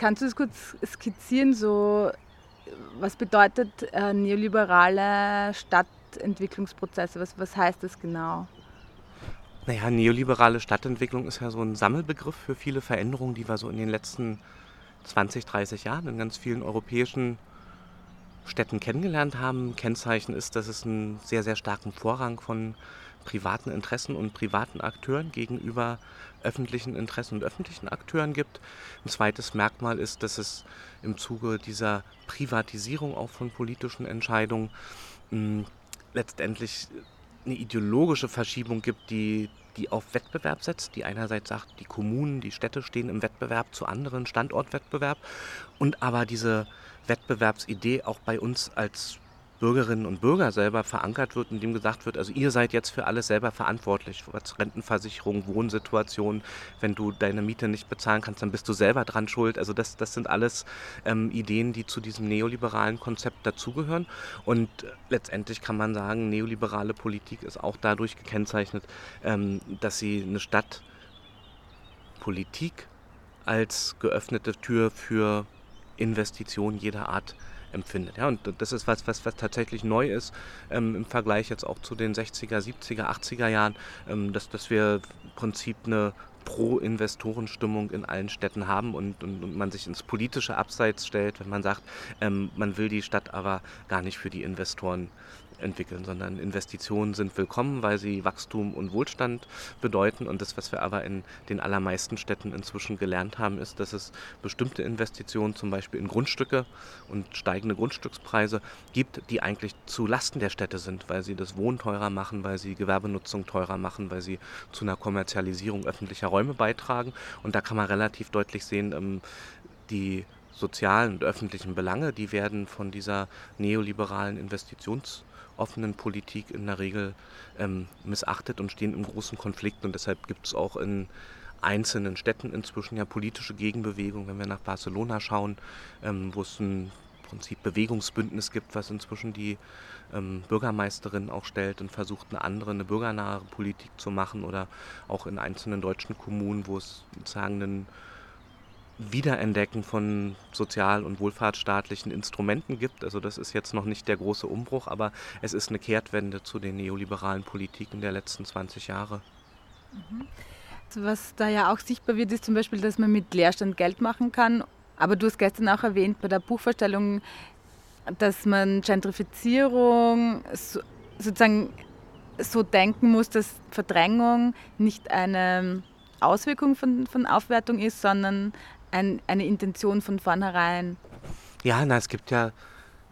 Kannst du es kurz skizzieren, so was bedeutet äh, neoliberale Stadtentwicklungsprozesse? Was, was heißt das genau? Naja, neoliberale Stadtentwicklung ist ja so ein Sammelbegriff für viele Veränderungen, die wir so in den letzten 20, 30 Jahren in ganz vielen europäischen Städten kennengelernt haben. Kennzeichen ist, dass es einen sehr, sehr starken Vorrang von privaten Interessen und privaten Akteuren gegenüber öffentlichen Interessen und öffentlichen Akteuren gibt. Ein zweites Merkmal ist, dass es im Zuge dieser Privatisierung auch von politischen Entscheidungen mh, hm, letztendlich eine ideologische Verschiebung gibt, die, die auf Wettbewerb setzt, die einerseits sagt, die Kommunen, die Städte stehen im Wettbewerb zu anderen Standortwettbewerb und aber diese Wettbewerbsidee auch bei uns als Bürgerinnen und Bürger selber verankert wird, indem gesagt wird, also ihr seid jetzt für alles selber verantwortlich, was Rentenversicherung, Wohnsituation, wenn du deine Miete nicht bezahlen kannst, dann bist du selber dran schuld. Also das, das sind alles ähm, Ideen, die zu diesem neoliberalen Konzept dazugehören. Und letztendlich kann man sagen, neoliberale Politik ist auch dadurch gekennzeichnet, ähm, dass sie eine Stadtpolitik als geöffnete Tür für Investitionen jeder Art empfindet. Ja, und das ist was, was, was tatsächlich neu ist ähm, im Vergleich jetzt auch zu den 60er, 70er, 80er Jahren, ähm, dass, dass wir im Prinzip eine Pro-Investorenstimmung in allen Städten haben und, und, und, man sich ins politische Abseits stellt, wenn man sagt, ähm, man will die Stadt aber gar nicht für die Investoren entwickeln, sondern Investitionen sind willkommen, weil sie Wachstum und Wohlstand bedeuten. Und das, was wir aber in den allermeisten Städten inzwischen gelernt haben, ist, dass es bestimmte Investitionen, zum Beispiel in Grundstücke und steigende Grundstückspreise, gibt, die eigentlich zu Lasten der Städte sind, weil sie das Wohnen teurer machen, weil sie Gewerbenutzung teurer machen, weil sie zu einer Kommerzialisierung öffentlicher Räume beitragen. Und da kann man relativ deutlich sehen, ähm, die sozialen und öffentlichen Belange, die werden von dieser neoliberalen Investitions- offenen Politik in der Regel ähm, missachtet und stehen im großen Konflikt. Und deshalb gibt es auch in einzelnen Städten inzwischen ja politische Gegenbewegungen. Wenn wir nach Barcelona schauen, ähm, wo es ein Prinzip Bewegungsbündnis gibt, was inzwischen die ähm, Bürgermeisterin auch stellt und versucht, eine andere, eine bürgernahe Politik zu machen. Oder auch in einzelnen deutschen Kommunen, wo es sozusagen einen Wiederentdecken von sozial- und wohlfahrtsstaatlichen Instrumenten gibt. Also das ist jetzt noch nicht der große Umbruch, aber es ist eine Kehrtwende zu den neoliberalen Politiken der letzten 20 Jahre. Mhm. Was da ja auch sichtbar wird, ist zum Beispiel, dass man mit Leerstand Geld machen kann. Aber du hast gestern auch erwähnt bei der Buchvorstellung, dass man Gentrifizierung sozusagen so denken muss, dass Verdrängung nicht eine Auswirkung von, von Aufwertung ist, sondern ein, eine Intention von vornherein. Ja, na, es gibt ja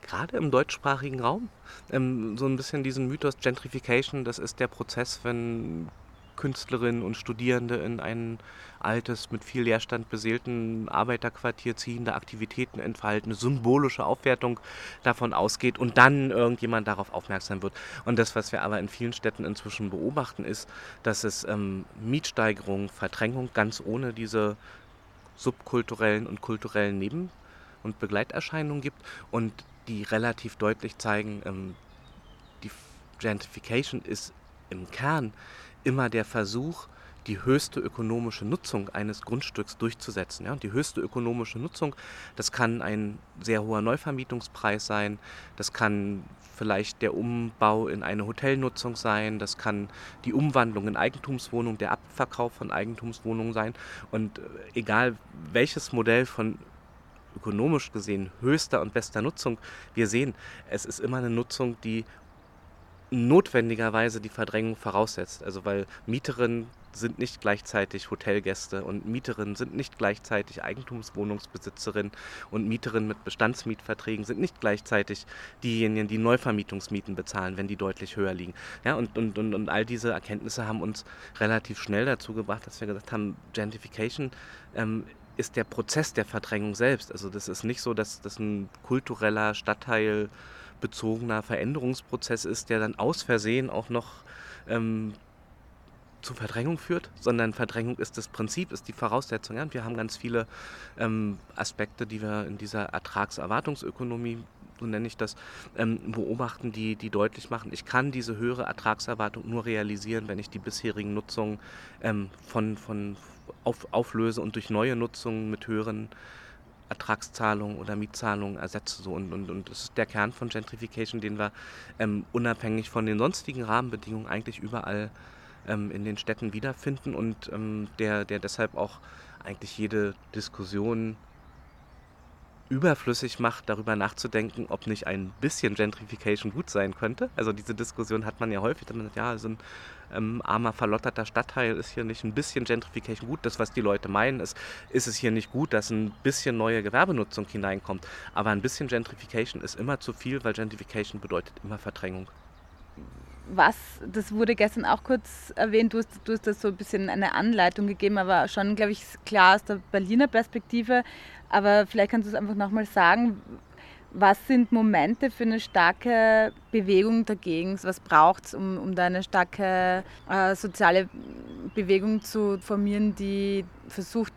gerade im deutschsprachigen Raum ähm, so ein bisschen diesen Mythos Gentrification. Das ist der Prozess, wenn Künstlerinnen und Studierende in ein altes, mit viel Leerstand beseelten Arbeiterquartier ziehende Aktivitäten entfalten, eine symbolische Aufwertung davon ausgeht und dann irgendjemand darauf aufmerksam wird. Und das, was wir aber in vielen Städten inzwischen beobachten, ist, dass es ähm, Mietsteigerung, Verdrängung ganz ohne diese subkulturellen und kulturellen Neben- und Begleiterscheinungen gibt und die relativ deutlich zeigen, ähm, die Gentrification ist im Kern immer der Versuch, die höchste ökonomische Nutzung eines Grundstücks durchzusetzen. Ja? Und die höchste ökonomische Nutzung, das kann ein sehr hoher Neuvermietungspreis sein, das kann vielleicht der Umbau in eine Hotelnutzung sein, das kann die Umwandlung in Eigentumswohnung, der Abverkauf von Eigentumswohnungen sein. Und äh, egal welches Modell von ökonomisch gesehen höchster und bester Nutzung wir sehen, es ist immer eine Nutzung, die notwendigerweise die Verdrängung voraussetzt. Also weil Mieterinnen sind nicht gleichzeitig Hotelgäste und Mieterinnen sind nicht gleichzeitig Eigentumswohnungsbesitzerinnen und Mieterinnen mit Bestandsmietverträgen sind nicht gleichzeitig diejenigen, die Neuvermietungsmieten bezahlen, wenn die deutlich höher liegen. Ja, und, und, und, und all diese Erkenntnisse haben uns relativ schnell dazu gebracht, dass wir gesagt haben, Gentrification ähm, ist der Prozess der Verdrängung selbst. Also das ist nicht so, dass das ein kultureller Stadtteil bezogener Veränderungsprozess ist, der dann aus Versehen auch noch ähm, zu Verdrängung führt, sondern Verdrängung ist das Prinzip, ist die Voraussetzung. Ja? Und wir haben ganz viele ähm, Aspekte, die wir in dieser Ertragserwartungsökonomie, so nenne ich das, ähm, beobachten, die, die deutlich machen, ich kann diese höhere Ertragserwartung nur realisieren, wenn ich die bisherigen Nutzungen ähm, von, von auf, auflöse und durch neue Nutzungen mit höheren Ertragszahlungen oder Mietzahlungen ersetze. So. Und, und, und das ist der Kern von Gentrification, den wir ähm, unabhängig von den sonstigen Rahmenbedingungen eigentlich überall ähm, in den Städten wiederfinden und ähm, der, der deshalb auch eigentlich jede Diskussion überflüssig macht, darüber nachzudenken, ob nicht ein bisschen Gentrification gut sein könnte. Also diese Diskussion hat man ja häufig, dass man sagt, ja, so ein ähm, armer, verlotterter Stadtteil ist hier nicht ein bisschen Gentrification gut. Das, was die Leute meinen, ist, ist es hier nicht gut, dass ein bisschen neue Gewerbenutzung hineinkommt. Aber ein bisschen Gentrification ist immer zu viel, weil Gentrification bedeutet immer Verdrängung. Was, das wurde gestern auch kurz erwähnt, du hast, du hast das so ein bisschen eine Anleitung gegeben, aber schon, glaube ich, klar aus der Berliner Perspektive. Aber vielleicht kannst du es einfach nochmal sagen, was sind Momente für eine starke Bewegung dagegen? Was braucht es, um, um da eine starke äh, soziale Bewegung zu formieren, die versucht,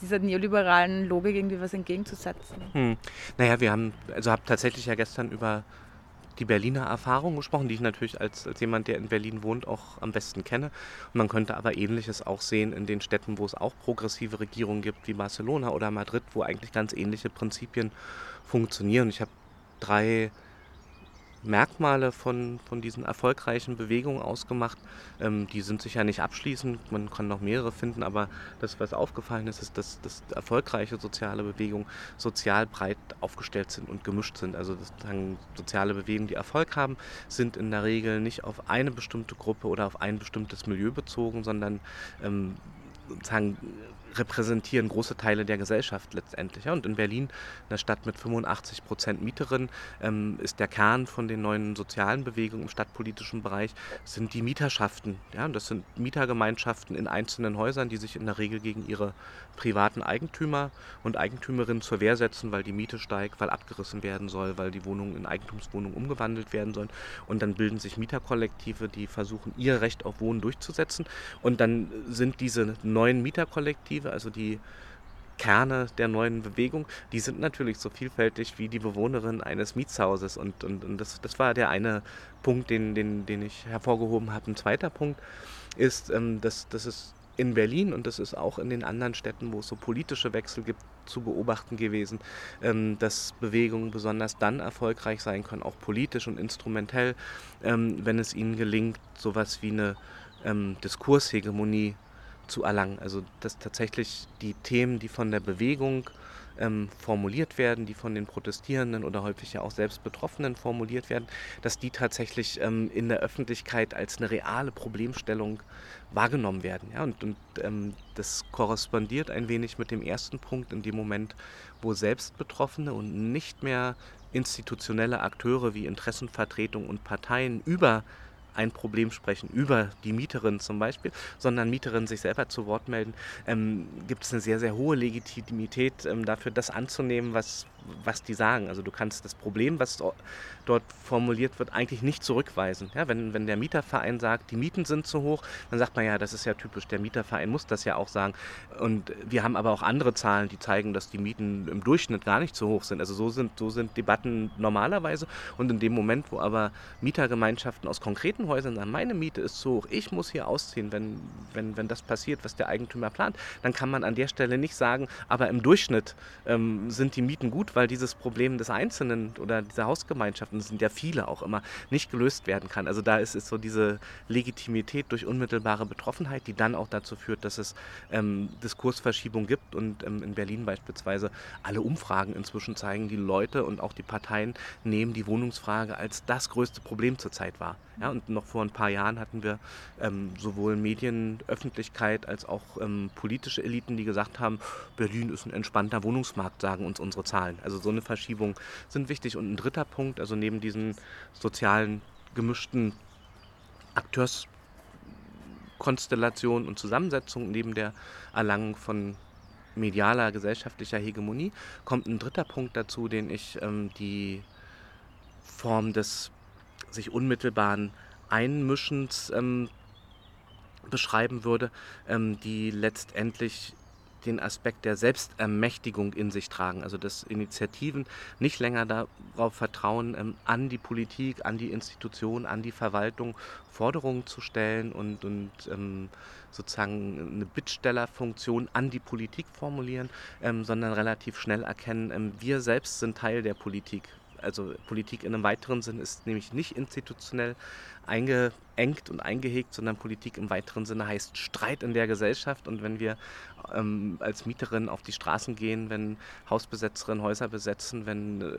dieser neoliberalen Logik irgendwie was entgegenzusetzen? Hm. Naja, wir haben, also habe tatsächlich ja gestern über die Berliner Erfahrung gesprochen, die ich natürlich als, als jemand, der in Berlin wohnt, auch am besten kenne. Und man könnte aber Ähnliches auch sehen in den Städten, wo es auch progressive Regierungen gibt, wie Barcelona oder Madrid, wo eigentlich ganz ähnliche Prinzipien funktionieren. Ich habe drei Merkmale von, von diesen erfolgreichen Bewegungen ausgemacht. Ähm, die sind sicher nicht abschließend, man kann noch mehrere finden, aber das, was aufgefallen ist, ist, dass, dass erfolgreiche soziale Bewegungen sozial breit aufgestellt sind und gemischt sind. Also soziale Bewegungen, die Erfolg haben, sind in der Regel nicht auf eine bestimmte Gruppe oder auf ein bestimmtes Milieu bezogen, sondern ähm, sozusagen repräsentieren große Teile der Gesellschaft letztendlich. Und in Berlin, einer Stadt mit 85 Prozent Mieterinnen, ähm, ist der Kern von den neuen sozialen Bewegungen im stadtpolitischen Bereich, sind die Mieterschaften. Das sind Mietergemeinschaften in einzelnen Häusern, die sich in der Regel gegen ihre privaten Eigentümer und Eigentümerinnen zur Wehr setzen, weil die Miete steigt, weil abgerissen werden soll, weil die Wohnungen in Eigentumswohnungen umgewandelt werden sollen. Und dann bilden sich Mieterkollektive, die versuchen, ihr Recht auf Wohnen durchzusetzen. Und dann sind diese neuen Mieterkollektive, also die Kerne der neuen Bewegung, die sind natürlich so vielfältig wie die Bewohnerin eines Mietshauses. Und, und, und das, das war der eine Punkt, den, den, den ich hervorgehoben habe. Ein zweiter Punkt ist, ähm, dass, dass es in Berlin und das ist auch in den anderen Städten, wo es so politische Wechsel gibt, zu beobachten gewesen, ähm, dass Bewegungen besonders dann erfolgreich sein können, auch politisch und instrumentell, ähm, wenn es ihnen gelingt, sowas wie eine ähm, Diskurshegemonie zu erlangen. Also dass tatsächlich die Themen, die von der Bewegung ähm, formuliert werden, die von den Protestierenden oder häufig ja auch selbst Betroffenen formuliert werden, dass die tatsächlich ähm, in der Öffentlichkeit als eine reale Problemstellung wahrgenommen werden. Ja? Und, und ähm, das korrespondiert ein wenig mit dem ersten Punkt in dem Moment, wo selbst Betroffene und nicht mehr institutionelle Akteure wie Interessenvertretung und Parteien über ein Problem sprechen, über die Mieterin zum Beispiel, sondern Mieterinnen sich selber zu Wort melden, ähm, gibt es eine sehr, sehr hohe Legitimität ähm, dafür, das anzunehmen, was, was die sagen. Also du kannst das Problem, was dort formuliert wird, eigentlich nicht zurückweisen. Ja, wenn, wenn der Mieterverein sagt, die Mieten sind zu hoch, dann sagt man ja, das ist ja typisch, der Mieterverein muss das ja auch sagen. Und wir haben aber auch andere Zahlen, die zeigen, dass die Mieten im Durchschnitt gar nicht zu hoch sind. Also so sind, so sind Debatten normalerweise. Und in dem Moment, wo aber Mietergemeinschaften aus konkreten Häusern sagen, meine Miete ist zu hoch, ich muss hier ausziehen, wenn, wenn, wenn das passiert, was der Eigentümer plant, dann kann man an der Stelle nicht sagen, aber im Durchschnitt ähm, sind die Mieten gut, weil dieses Problem des Einzelnen oder dieser Hausgemeinschaften, sind ja viele auch immer, nicht gelöst werden kann. Also da ist es so diese Legitimität durch unmittelbare Betroffenheit, die dann auch dazu führt, dass es ähm, Diskursverschiebung gibt und ähm, in Berlin beispielsweise alle Umfragen inzwischen zeigen, die Leute und auch die Parteien nehmen die Wohnungsfrage als das größte Problem zurzeit wahr. Ja, und noch vor ein paar Jahren hatten wir ähm, sowohl Medien, Öffentlichkeit als auch ähm, politische Eliten, die gesagt haben, Berlin ist ein entspannter Wohnungsmarkt, sagen uns unsere Zahlen. Also so eine Verschiebung sind wichtig. Und ein dritter Punkt, also neben diesen sozialen gemischten Akteurskonstellationen und Zusammensetzungen, neben der Erlangung von medialer, gesellschaftlicher Hegemonie, kommt ein dritter Punkt dazu, den ich ähm, die Form des sich unmittelbaren Einmischens ähm, beschreiben würde, ähm, die letztendlich den Aspekt der Selbstermächtigung in sich tragen. Also dass Initiativen nicht länger darauf vertrauen, ähm, an die Politik, an die Institution, an die Verwaltung Forderungen zu stellen und, und ähm, sozusagen eine Bittstellerfunktion an die Politik formulieren, ähm, sondern relativ schnell erkennen, ähm, wir selbst sind Teil der Politik also Politik in einem weiteren Sinn ist nämlich nicht institutionell eingeengt und eingehegt, sondern Politik im weiteren Sinne heißt Streit in der Gesellschaft. Und wenn wir ähm, als Mieterin auf die Straßen gehen, wenn Hausbesetzerinnen Häuser besetzen, wenn äh,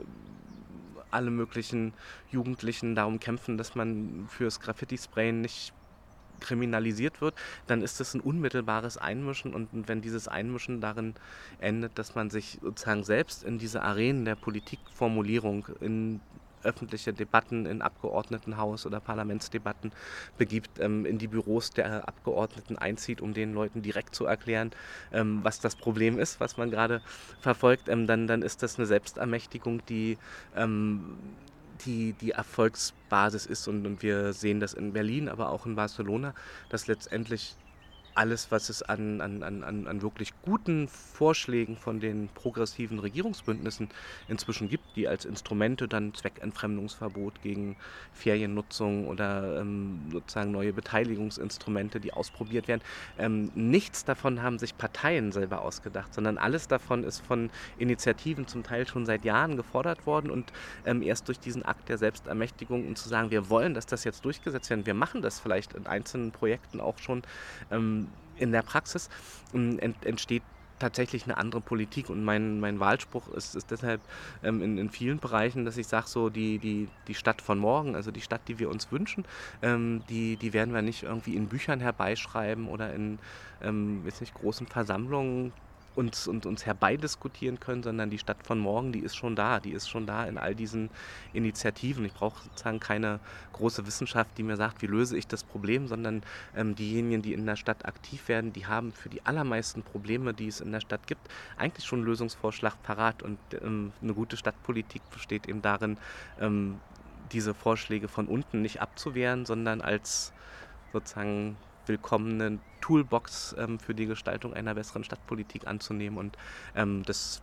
alle möglichen Jugendlichen darum kämpfen, dass man fürs Graffiti-Sprayen nicht kriminalisiert wird, dann ist das ein unmittelbares Einmischen. Und wenn dieses Einmischen darin endet, dass man sich sozusagen selbst in diese Arenen der Politikformulierung, in öffentliche Debatten in Abgeordnetenhaus oder Parlamentsdebatten begibt, ähm, in die Büros der Abgeordneten einzieht, um den Leuten direkt zu erklären, ähm, was das Problem ist, was man gerade verfolgt, ähm, dann, dann ist das eine Selbstermächtigung, die ähm, die, die Erfolgsbasis ist. Und, und wir sehen das in Berlin, aber auch in Barcelona, dass letztendlich alles, was es an, an, an, an wirklich guten Vorschlägen von den progressiven Regierungsbündnissen inzwischen gibt, die als Instrumente dann Zweckentfremdungsverbot gegen Feriennutzung oder ähm, sozusagen neue Beteiligungsinstrumente, die ausprobiert werden, ähm, nichts davon haben sich Parteien selber ausgedacht, sondern alles davon ist von Initiativen zum Teil schon seit Jahren gefordert worden und ähm, erst durch diesen Akt der Selbstermächtigung und zu sagen, wir wollen, dass das jetzt durchgesetzt wird, wir machen das vielleicht in einzelnen Projekten auch schon, ähm, in der Praxis ähm, ent, entsteht tatsächlich eine andere Politik. Und mein, mein Wahlspruch ist, ist deshalb ähm, in, in vielen Bereichen, dass ich sage, so die, die, die Stadt von morgen, also die Stadt, die wir uns wünschen, ähm, die, die werden wir nicht irgendwie in Büchern herbeischreiben oder in ähm, nicht, großen Versammlungen uns, und uns herbeidiskutieren können, sondern die Stadt von morgen, die ist schon da. Die ist schon da in all diesen Initiativen. Ich brauche sozusagen keine große Wissenschaft, die mir sagt, wie löse ich das Problem, sondern ähm, diejenigen, die in der Stadt aktiv werden, die haben für die allermeisten Probleme, die es in der Stadt gibt, eigentlich schon einen Lösungsvorschlag parat. Und ähm, eine gute Stadtpolitik besteht eben darin, ähm, diese Vorschläge von unten nicht abzuwehren, sondern als sozusagen willkommene Toolbox ähm, für die Gestaltung einer besseren Stadtpolitik anzunehmen. Und ähm, das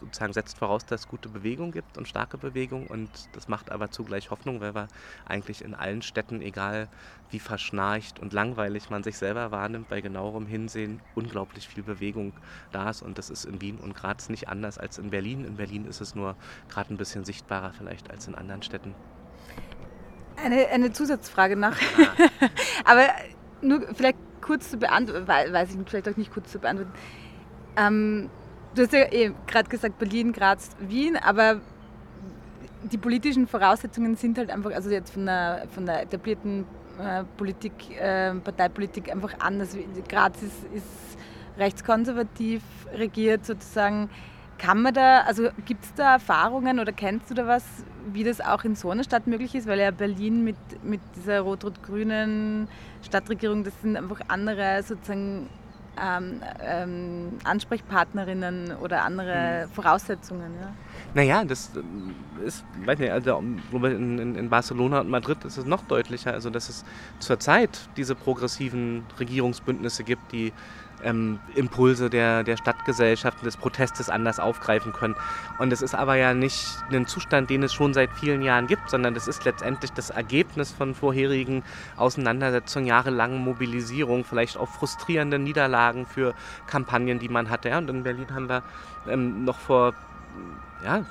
sozusagen setzt voraus, dass es gute Bewegung gibt und starke Bewegung. Und das macht aber zugleich Hoffnung, weil wir eigentlich in allen Städten, egal wie verschnarcht und langweilig man sich selber wahrnimmt, bei genauerem Hinsehen unglaublich viel Bewegung da ist. Und das ist in Wien und Graz nicht anders als in Berlin. In Berlin ist es nur gerade ein bisschen sichtbarer vielleicht als in anderen Städten. Eine, eine Zusatzfrage noch. Ah. aber nur vielleicht kurz zu beantworten, weiß ich nicht, vielleicht auch nicht kurz zu beantworten. Ähm, du hast ja eh gerade gesagt Berlin, Graz, Wien, aber die politischen Voraussetzungen sind halt einfach, also jetzt von der, von der etablierten äh, Politik, äh, Parteipolitik einfach anders. Graz ist, ist rechtskonservativ regiert sozusagen. Kann man da, also gibt es da Erfahrungen oder kennst du da was, wie das auch in so einer Stadt möglich ist? Weil ja Berlin mit, mit dieser rot-rot-grünen Stadtregierung, das sind einfach andere sozusagen ähm, ähm, Ansprechpartnerinnen oder andere mhm. Voraussetzungen. Ja. Naja, das äh, ist, weiß nicht, also in, in, in, Barcelona und Madrid ist es noch deutlicher, also dass es zurzeit diese progressiven Regierungsbündnisse gibt, die ähm, Impulse der, der Stadtgesellschaft, des Protestes anders aufgreifen können. Und es ist aber ja nicht ein Zustand, den es schon seit vielen Jahren gibt, sondern das ist letztendlich das Ergebnis von vorherigen Auseinandersetzungen, jahrelangen Mobilisierung, vielleicht auch frustrierenden Niederlagen für Kampagnen, die man hatte. Ja, und in Berlin haben wir ähm, noch vor, ja,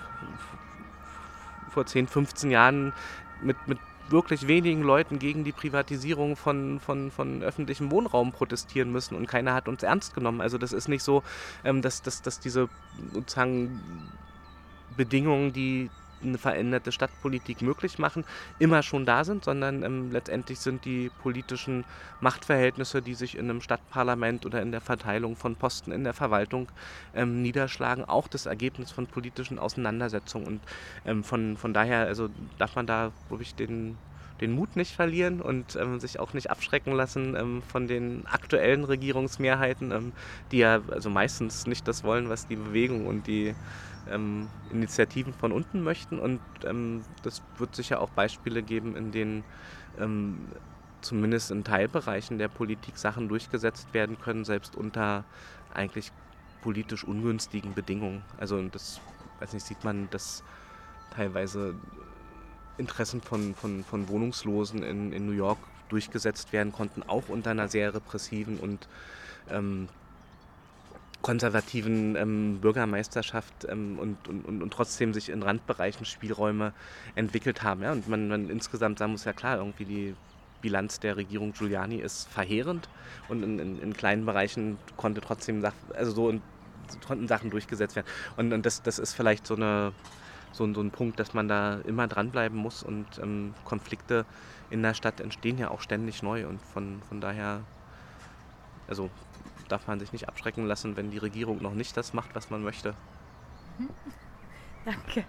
vor 10, 15 Jahren mit, mit wirklich wenigen Leuten gegen die Privatisierung von, von, von öffentlichem Wohnraum protestieren müssen und keiner hat uns ernst genommen. Also das ist nicht so, ähm, dass, dass, dass diese sozusagen Bedingungen, die eine veränderte Stadtpolitik möglich machen, immer schon da sind, sondern ähm, letztendlich sind die politischen Machtverhältnisse, die sich in einem Stadtparlament oder in der Verteilung von Posten in der Verwaltung ähm, niederschlagen, auch das Ergebnis von politischen Auseinandersetzungen. Und ähm, von, von daher also darf man da, glaube ich, den, den Mut nicht verlieren und ähm, sich auch nicht abschrecken lassen ähm, von den aktuellen Regierungsmehrheiten, ähm, die ja also meistens nicht das wollen, was die Bewegung und die ähm, Initiativen von unten möchten. Und ähm, das wird sicher auch Beispiele geben, in denen ähm, zumindest in Teilbereichen der Politik Sachen durchgesetzt werden können, selbst unter eigentlich politisch ungünstigen Bedingungen. Also das, weiß nicht, sieht man, dass teilweise Interessen von, von, von Wohnungslosen in, in New York durchgesetzt werden konnten, auch unter einer sehr repressiven und ähm, konservativen ähm, Bürgermeisterschaft ähm, und, und, und, trotzdem sich in Randbereichen Spielräume entwickelt haben. Ja? Und man, man insgesamt sagen muss, ja klar, irgendwie die Bilanz der Regierung Giuliani ist verheerend und in, in, in kleinen Bereichen konnte trotzdem also so in, konnten Sachen durchgesetzt werden. Und, und das, das ist vielleicht so eine so, so ein Punkt, dass man da immer dranbleiben muss und ähm, Konflikte in der Stadt entstehen ja auch ständig neu und von, von daher, also darf man sich nicht abschrecken lassen, wenn die Regierung noch nicht das macht, was man möchte. Danke.